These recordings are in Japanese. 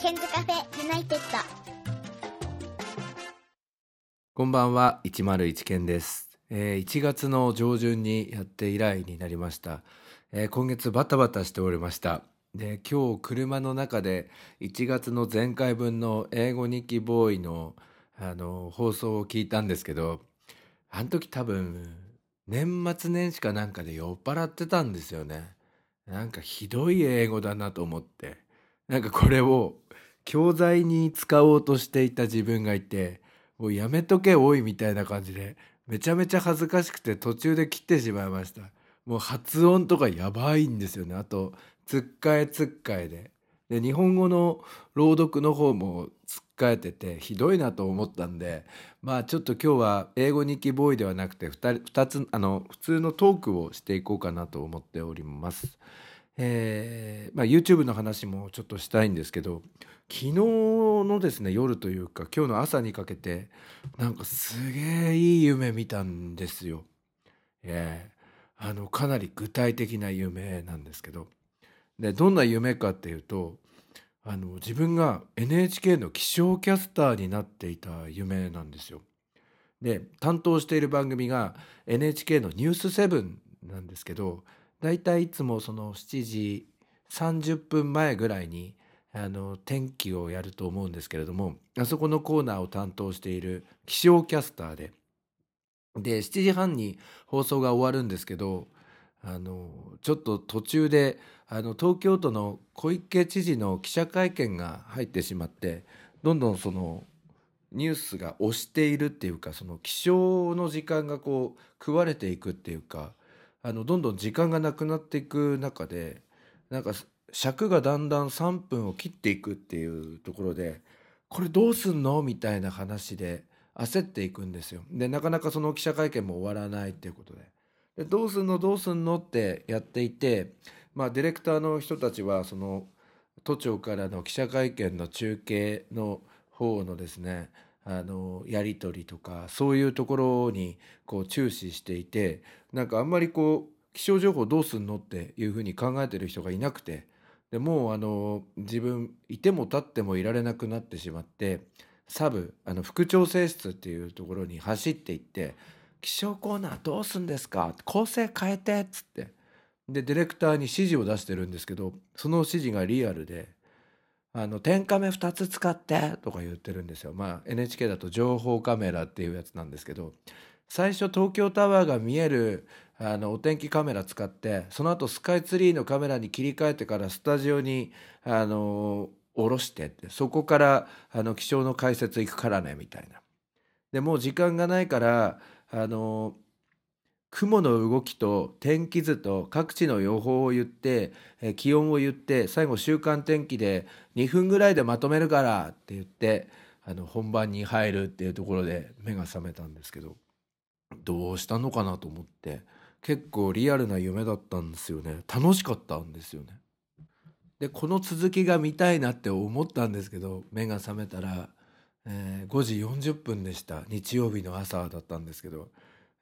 ケンズカフェユナイテッド。こんばんは101件です、えー1月の上旬にやって以来になりました、えー今月バタバタしておりました。で今日車の中で1月の前回分の英語日記ボーイのあの放送を聞いたんですけどあの時多分年末年始かなんかで酔っ払ってたんですよね。なんかひどい英語だなと思って。なんかこれを教材に使おうとしていた自分がいてもうやめとけおいみたいな感じでめちゃめちゃ恥ずかしくて途中で切ってしまいました。もう発音とかやばいんですよね。あとつっかえつっかえで。で日本語の朗読の方もつっかえててひどいなと思ったんでまあちょっと今日は英語日記ボーイではなくて 2, 2つあの普通のトークをしていこうかなと思っております。えーまあ、YouTube の話もちょっとしたいんですけど昨日のですね夜というか今日の朝にかけてなんかすげえいい夢見たんですよ。えーあのかなり具体的な夢なんですけどでどんな夢かっていうとあの自分が NHK の気象キャスターになっていた夢なんですよ。で担当している番組が NHK の「ニュース7なんですけどだいたいいつもその7時30分前ぐらいにあの天気をやると思うんですけれどもあそこのコーナーを担当している気象キャスターでで7時半に放送が終わるんですけどあのちょっと途中であの東京都の小池知事の記者会見が入ってしまってどんどんそのニュースが押しているっていうかその気象の時間がこう食われていくっていうかあのどんどん時間がなくなっていく中でなんか尺がだんだん3分を切っていくっていうところでこれどうすんのみたいな話で焦っていくんですよ。でなかなかその記者会見も終わらないっていうことで。でどうすんのどうすんのってやっていて、まあ、ディレクターの人たちはその都庁からの記者会見の中継の方のですねあのやり取りとかそういうところにこう注視していてなんかあんまりこう気象情報どうすんのっていうふうに考えてる人がいなくてでもうあの自分いても立ってもいられなくなってしまってサブあの副調整室っていうところに走っていって「気象コーナーどうすんですか？構成変えて」っつってでディレクターに指示を出してるんですけどその指示がリアルで「あの天カメ2つ使って」とか言ってるんですよ。まあ NHK だと情報カメラっていうやつなんですけど最初東京タワーが見えるあのお天気カメラ使ってその後スカイツリーのカメラに切り替えてからスタジオにあの下ろしてってそこからあの気象の解説行くからねみたいな。でもう時間がないからあの雲の動きと天気図と各地の予報を言って気温を言って最後週間天気で2分ぐらいでまとめるからって言ってあの本番に入るっていうところで目が覚めたんですけどどうしたのかなと思って結構リアルな夢だったんですよね。楽しかったんですよね。でこの続きが見たいなって思ったんですけど目が覚めたら、えー5時40分でした。日曜日の朝だったんですけど。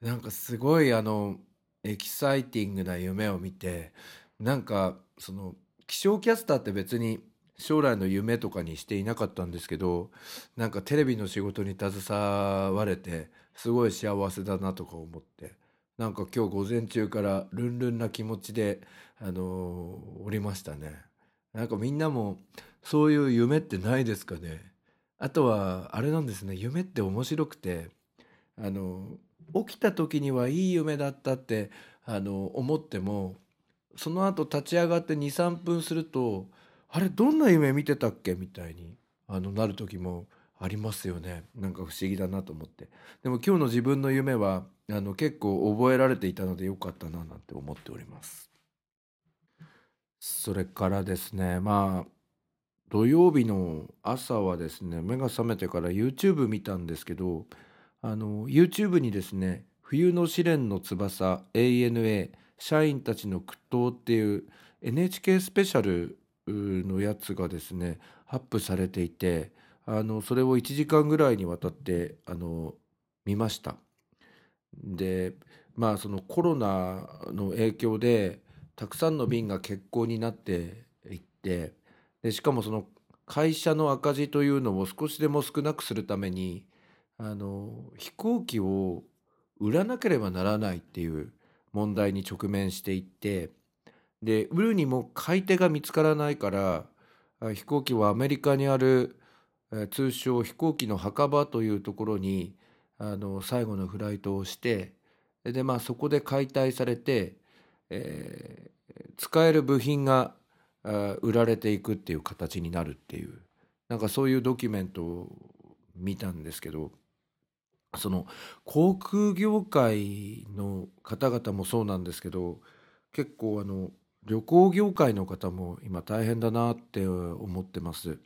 なんかすごいあのエキサイティングな夢を見てなんかその気象キャスターって別に将来の夢とかにしていなかったんですけどなんかテレビの仕事に携われてすごい幸せだなとか思ってなんか今日午前中からルンルンな気持ちであのーおりましたね。なんかみんなもそういう夢ってないですかねあとはあれなんですね夢って面白くてあの起きた時にはいい夢だったってあの思ってもその後立ち上がって23分するとあれどんな夢見てたっけみたいにあのなる時もありますよね。なんか不思議だなと思って。でも今日の自分の夢はあの結構覚えられていたのでよかったななんて思っております。それからですねまあ土曜日の朝はですね目が覚めてから YouTube 見たんですけどあの YouTube にですね「冬の試練の翼 ANA 社員たちの苦闘」っていう NHK スペシャルのやつがですねアップされていてあのそれを1時間ぐらいにわたってあの見ました。でまあそのコロナの影響でたくさんの便が欠航になっていってでしかもその会社の赤字というのを少しでも少なくするためにあの飛行機を売らなければならないっていう問題に直面していってで売るにも買い手が見つからないから飛行機はアメリカにある通称飛行機の墓場というところにあの最後のフライトをしてでまあそこで解体されて、えー、使える部品が売られていくっていう形になるっていうなんかそういうドキュメントを見たんですけどその航空業界の方々もそうなんですけど結構あの旅行業界の方も今大変だなって思ってます。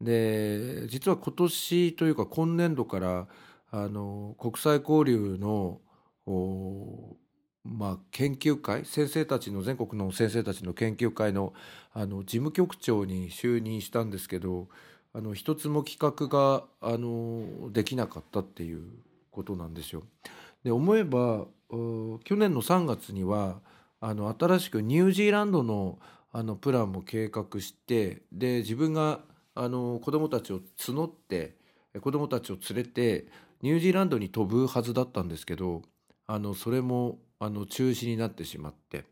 で実は今年というか今年度からあの国際交流のまあ、研究会先生たちの全国の先生たちの研究会のあの事務局長に就任したんですけどあの一つも企画があのできなかったっていうことなんですよ。で思えば去年の3月にはあの新しくニュージーランドのあのプランも計画してで自分があの子どもたちを募って子どもたちを連れてニュージーランドに飛ぶはずだったんですけどあのそれもあの中止になってしまって。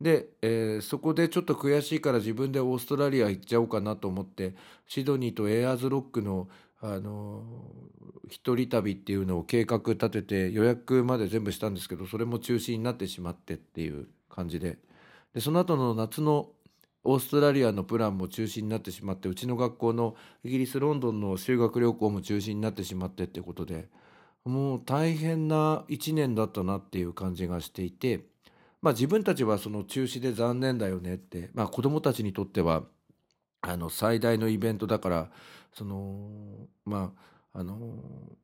で、えー、そこでちょっと悔しいから自分でオーストラリア行っちゃおうかなと思ってシドニーとエアーズロックのあの一人旅っていうのを計画立てて予約まで全部したんですけどそれも中止になってしまってっていう感じで。でその後の夏のオーストラリアのプランも中止になってしまってうちの学校のイギリス・ロンドンの修学旅行も中止になってしまってってことでもう大変な1年だったなっていう感じがしていてまあ自分たちはその中止で残念だよねってまあ子どもたちにとってはあの最大のイベントだからそのまああの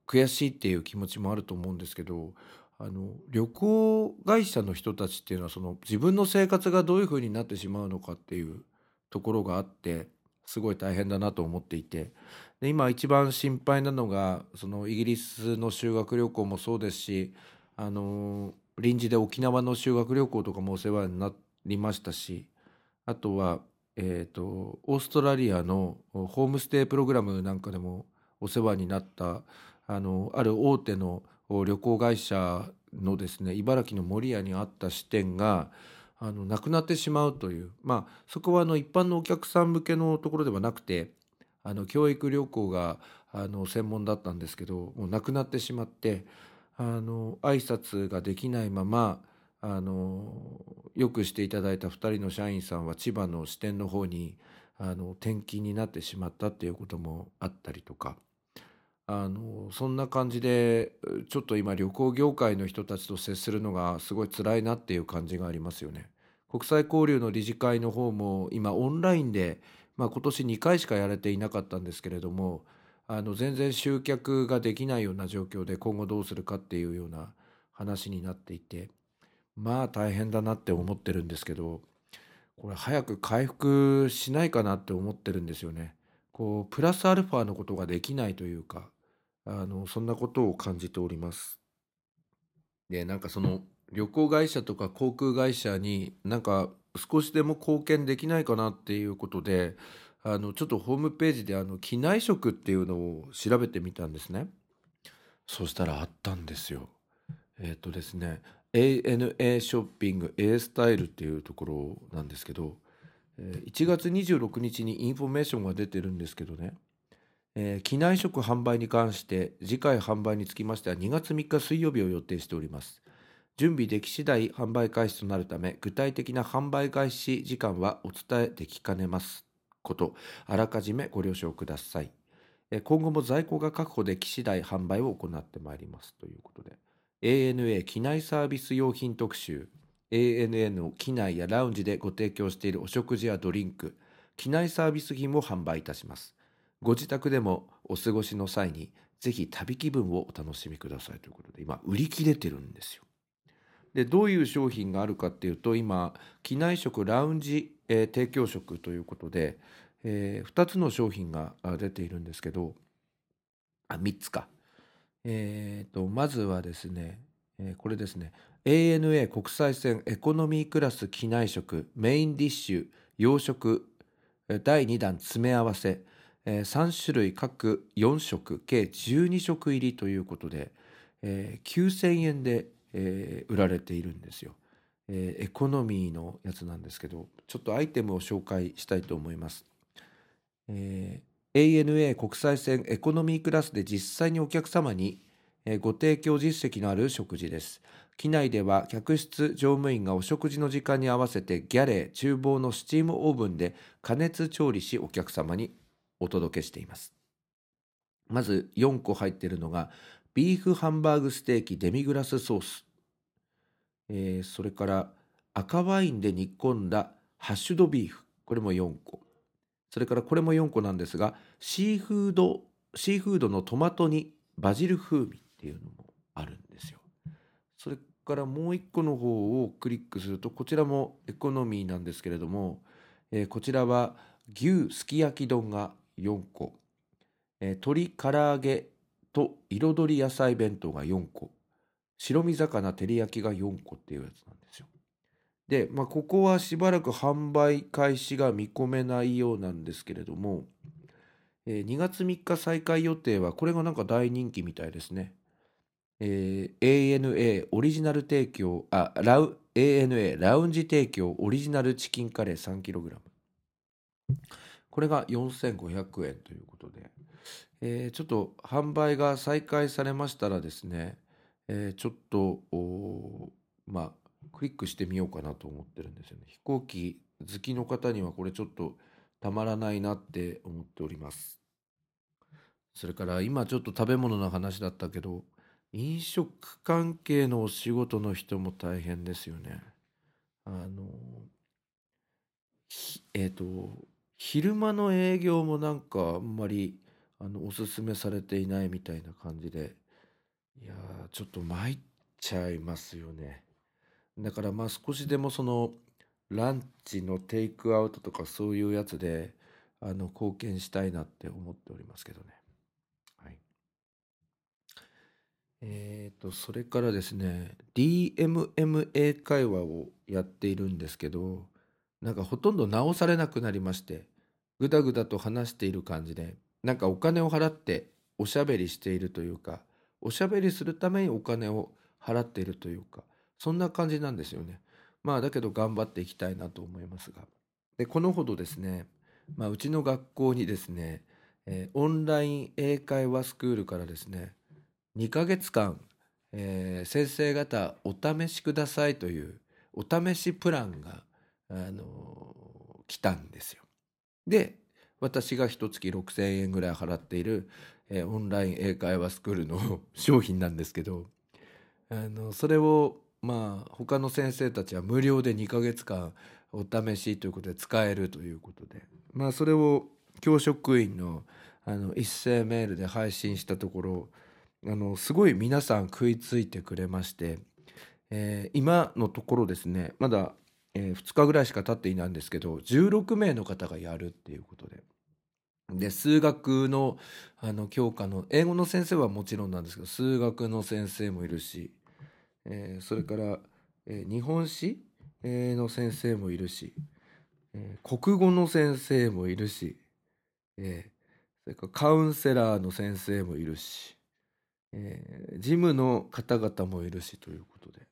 悔しいっていう気持ちもあると思うんですけどあの旅行会社の人たちっていうのはその自分の生活がどういうふうになってしまうのかっていうところがあってすごい大変だなと思っていて。で今一番心配なのがそのイギリスの修学旅行もそうですしあの臨時で沖縄の修学旅行とかもお世話になりましたしあとは、えーと、オーストラリアのホームステイプログラムなんかでもお世話になったあのある大手の旅行会社のですね茨城の守谷にあった支店があのなくなってしまうという。まあそこはあの一般のお客さん向けのところではなくてあの教育旅行があの専門だったんですけどもうなくなってしまってあの挨拶ができないままあのよくしていただいた2人の社員さんは千葉の支店の方にあの転勤になってしまったっていうこともあったりとか。あのそんな感じでちょっと今旅行業界の人たちと接するのがすごい辛いなっていう感じがありますよね。国際交流の理事会の方も今オンラインで、まあ、今年2回しかやれていなかったんですけれどもあの全然集客ができないような状況で今後どうするかっていうような話になっていてまあ大変だなって思ってるんですけどこれ早く回復しないかなって思ってるんですよね。こうプラスアルファのことができないというかあのそんなことを感じております。でなんかその旅行会社とか航空会社になんか少しでも貢献できないかなっていうことであのちょっとホームページであの機内食っていうのを調べてみたんですね。そしたらあったんですよ。えっ、とですね ANA ショッピング A スタイルっていうところなんですけど1月26日にインフォメーションが出てるんですけどね、えー、機内食販売に関して次回販売につきましては2月3日水曜日を予定しております。準備でき次第販売開始となるため具体的な販売開始時間はお伝えできかねますことあらかじめご了承ください今後も在庫が確保でき次第販売を行ってまいりますということで ANA 機内サービス用品特集 ANA の機内やラウンジでご提供しているお食事やドリンク機内サービス品を販売いたしますご自宅でもお過ごしの際にぜひ旅気分をお楽しみくださいということで今売り切れてるんですよ。でどういう商品があるかっていうと今機内食ラウンジ、えー、提供食ということで、えー、2つの商品が出ているんですけどあ3つか、えーと、まずはですね、えー、これですね。ANA 国際線エコノミークラス機内食メインディッシュ洋食第2弾詰め合わせ、えー3種類各4食計12食入りということで、えー9000円で、売られているんですよ、エコノミーのやつなんですけどちょっとアイテムを紹介したいと思います、ANA 国際線エコノミークラスで実際にお客様に、ご提供実績のある食事です。機内では客室乗務員がお食事の時間に合わせてギャレー厨房のスチームオーブンで加熱調理しお客様にお届けしています。まず4個入っているのがビーフハンバーグステーキデミグラスソース、えーそれから赤ワインで煮込んだハッシュドビーフ。これも4個。それからこれも4個なんですがシーフードシーフードのトマトにバジル風味っていうのもあるんですよ。それからもう1個の方をクリックするとこちらもエコノミーなんですけれども、えーこちらは牛すき焼き丼が4個、えー鶏唐揚げと彩り野菜弁当が4個。白身魚照り焼きが4個っていうやつなんですよ。で、まあ、ここはしばらく販売開始が見込めないようなんですけれども、えー2月3日再開予定はこれがなんか大人気みたいですね。えー ANA オリジナル提供あラウ ANA ラウンジ提供オリジナルチキンカレー 3kg これが4500円ということで、えーちょっと販売が再開されましたらですね、えーちょっとまあクリックしてみようかなと思ってるんですよね飛行機好きの方にはこれちょっとたまらないなって思っておりますそれから今ちょっと食べ物の話だったけど飲食関係のお仕事の人も大変ですよね。あのえっ、と昼間の営業もなんかあんまりあのおすすめされていないみたいな感じでいやーちょっと参っちゃいますよね。だからまあ少しでもそのランチのテイクアウトとかそういうやつであの貢献したいなって思っておりますけどね。はい。えーと、それからですね、DMM 英会話をやっているんですけど、なんかほとんど直されなくなりまして、ぐだぐだと話している感じで、なんかお金を払っておしゃべりしているというか、おしゃべりするためにお金を払っているというか、そんな感じなんですよね。まあだけど頑張っていきたいなと思いますが。で、このほどですね、まあうちの学校にですね、えーオンライン英会話スクールからですね、2ヶ月間、えー先生方お試しくださいというお試しプランが、あの来たんですよ。で私が一月6,000円ぐらい払っている、えーオンライン英会話スクールの商品なんですけどあのそれをまあ他の先生たちは無料で2ヶ月間お試しということで使えるということでまあそれを教職員のあの一斉メールで配信したところあのすごい皆さん食いついてくれまして、えー今のところですねまだ、え2日ぐらいしか経っていないんですけど16名の方がやるっていうことで。で数学のあの教科の英語の先生はもちろんなんですけど数学の先生もいるし、えーそれから、えー日本史、えーの先生もいるし、えー国語の先生もいるし、えーそれからカウンセラーの先生もいるし、えー事務の方々もいるしということで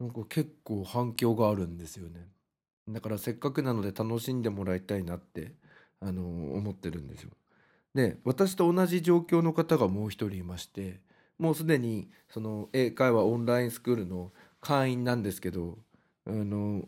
なんか結構反響があるんですよね。だからせっかくなので楽しんでもらいたいなって、あの思ってるんですよ。で私と同じ状況の方がもう一人いましてもうすでにその英会話オンラインスクールの会員なんですけどあの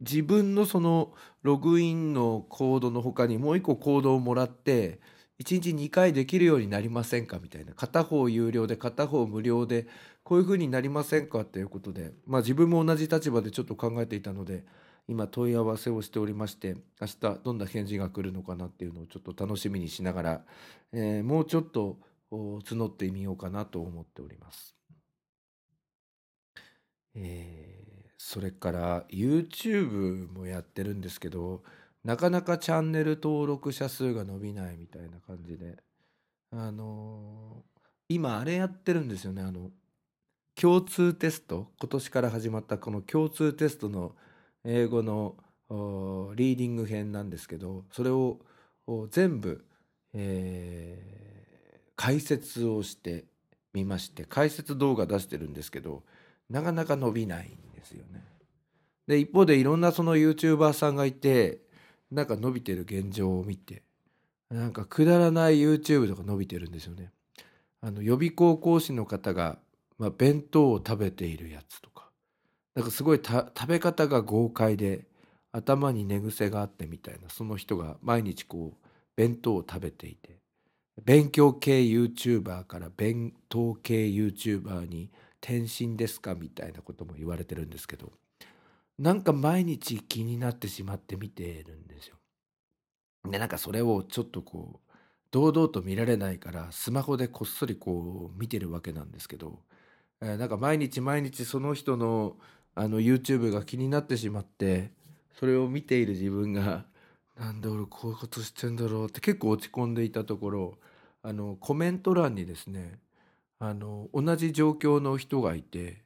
自分のそのログインのコードの他にもう一個コードをもらって1日2回できるようになりませんかみたいな片方有料で片方無料でこういうふうになりませんかっていうことでまあ自分も同じ立場でちょっと考えていたので今問い合わせをしておりまして明日どんな返事が来るのかなっていうのをちょっと楽しみにしながら、えーもうちょっと募ってみようかなと思っております。えーそれから YouTube もやってるんですけどなかなかチャンネル登録者数が伸びないみたいな感じで。あのー今あれやってるんですよね。あの共通テスト。今年から始まったこの共通テストの英語のリーディング編なんですけどそれを全部、えー解説をしてみまして解説動画出してるんですけどなかなか伸びないんですよね。で一方でいろんなその YouTuber さんがいてなんか伸びてる現状を見てなんかくだらない YouTube とか伸びてるんですよね。あの予備校講師の方が、まあ、弁当を食べているやつとか。なんかすごいた食べ方が豪快で頭に寝癖があってみたいなその人が毎日こう弁当を食べていて。勉強系 YouTuber から弁当系 YouTuber に転身ですかみたいなことも言われてるんですけど。なんか毎日気になってしまって見てるんですよ。でなんかそれをちょっとこう堂々と見られないからスマホでこっそりこう見てるわけなんですけど、えーなんか毎日毎日その人のあの YouTube が気になってしまってそれを見ている自分が なんで俺こういうことしてんだろうって結構落ち込んでいたところあのコメント欄にですねあの同じ状況の人がいて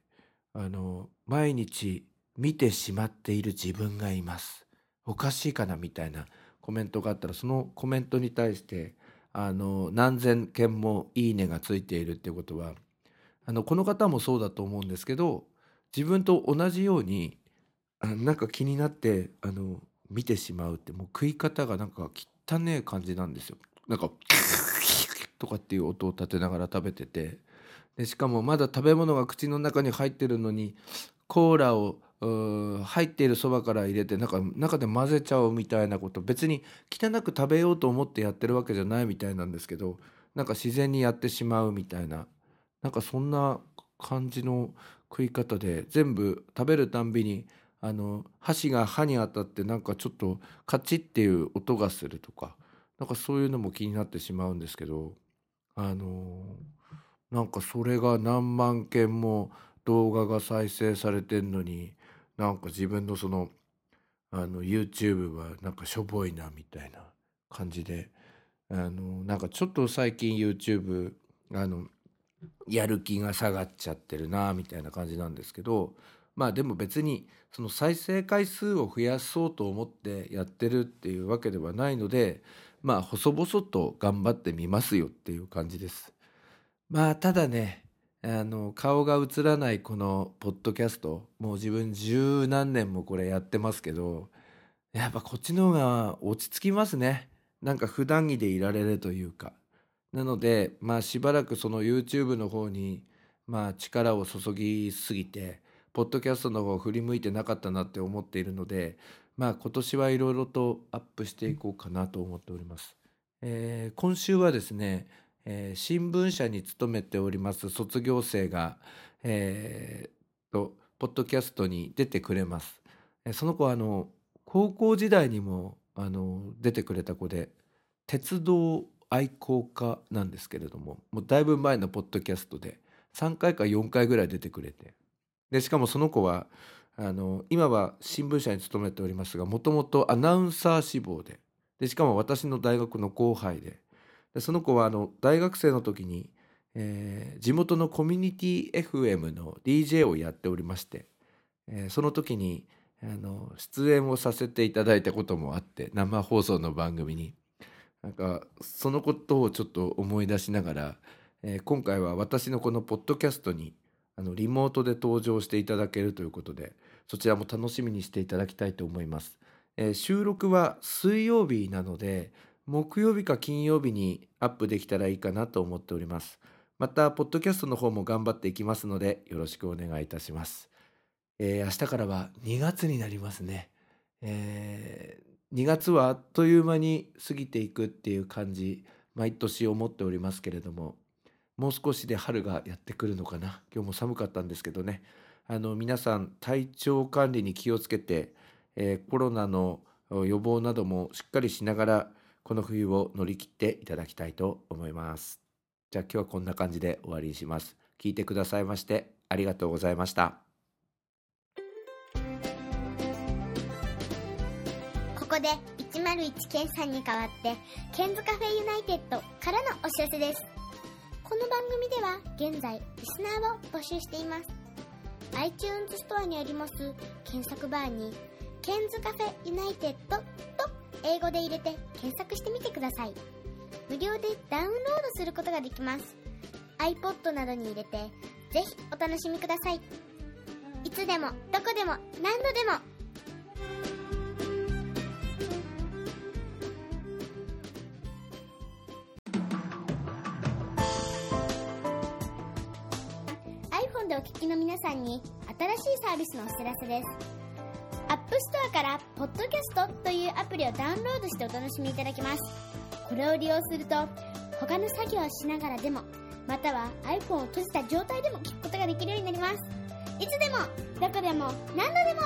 あの毎日見てしまっている自分がいますおかしいかなみたいなコメントがあったらそのコメントに対してあの何千件も「いいね」がついているっていうことはあのこの方もそうだと思うんですけど自分と同じようにあなんか気になってあの見てしまうってもう食い方がなんか汚ねえ感じなんですよ。なんか とかっていう音を立てながら食べててでしかもまだ食べ物が口の中に入ってるのにコーラを入っているそばから入れてなんか中で混ぜちゃうみたいなこと別に汚く食べようと思ってやってるわけじゃないみたいなんですけどなんか自然にやってしまうみたいななんかそんな感じの食い方で全部食べるたんびにあの箸が歯に当たってなんかちょっとカチッっていう音がするとかなんかそういうのも気になってしまうんですけどあのなんかそれが何万件も動画が再生されてんのになんか自分のそのあの YouTube はなんかしょぼいなみたいな感じであのなんかちょっと最近 YouTube あのやる気が下がっちゃってるなみたいな感じなんですけどまあでも別にその再生回数を増やそうと思ってやってるっていうわけではないのでまあ細々と頑張ってみますよっていう感じです。まあただねあの顔が映らないこのポッドキャスト。もう自分十何年もこれやってますけどやっぱこっちの方が落ち着きますね。なんか普段着でいられるというか。なのでまあしばらくその YouTube の方にまあ力を注ぎすぎてポッドキャストの方振り向いてなかったなって思っているのでまあ今年はいろいろとアップしていこうかなと思っております。えー今週はですねえー新聞社に勤めております卒業生が、えーとポッドキャストに出てくれます。その子はあの高校時代にもあの出てくれた子で鉄道愛好家なんですけれどももうだいぶ前のポッドキャストで3回か4回ぐらい出てくれてでしかもその子はあの今は新聞社に勤めておりますがもともとアナウンサー志望ででしかも私の大学の後輩ででその子はあの大学生の時に、えー地元のコミュニティ FM の DJ をやっておりまして、えーその時にあの出演をさせていただいたこともあって生放送の番組になんかそのことをちょっと思い出しながら、えー今回は私のこのポッドキャストにあのリモートで登場していただけるということでそちらも楽しみにしていただきたいと思います。えー収録は水曜日なので木曜日か金曜日にアップできたらいいかなと思っております。また、ポッドキャストの方も頑張っていきますので、よろしくお願いいたします。えー明日からは2月になりますね。え2月はあっという間に過ぎていくっていう感じ、毎年思っておりますけれども、もう少しで春がやってくるのかな。今日も寒かったんですけどね。あの、皆さん、体調管理に気をつけて、えーコロナの予防などもしっかりしながら、この冬を乗り切っていただきたいと思います。じゃあ今日はこんな感じで終わりにします。聞いてくださいましてありがとうございました。ここで101ケンさんに代わってケンズカフェユナイテッドからのお知らせですこの番組では現在リスナーを募集しています iTunes ストアにあります検索バーにケンズカフェユナイテッド英語で入れて検索してみてください。無料でダウンロードすることができます。iPod などに入れて、ぜひお楽しみください。いつでも、どこでも、何度でも。iPhone でお聞きの皆さんに新しいサービスのお知らせです。App Store からポッドキャストというアプリをダウンロードしてお楽しみいただけます。これを利用すると、他の作業をしながらでも、または iPhone を閉じた状態でも聞くことができるようになります。いつでも、どこでも、何度でも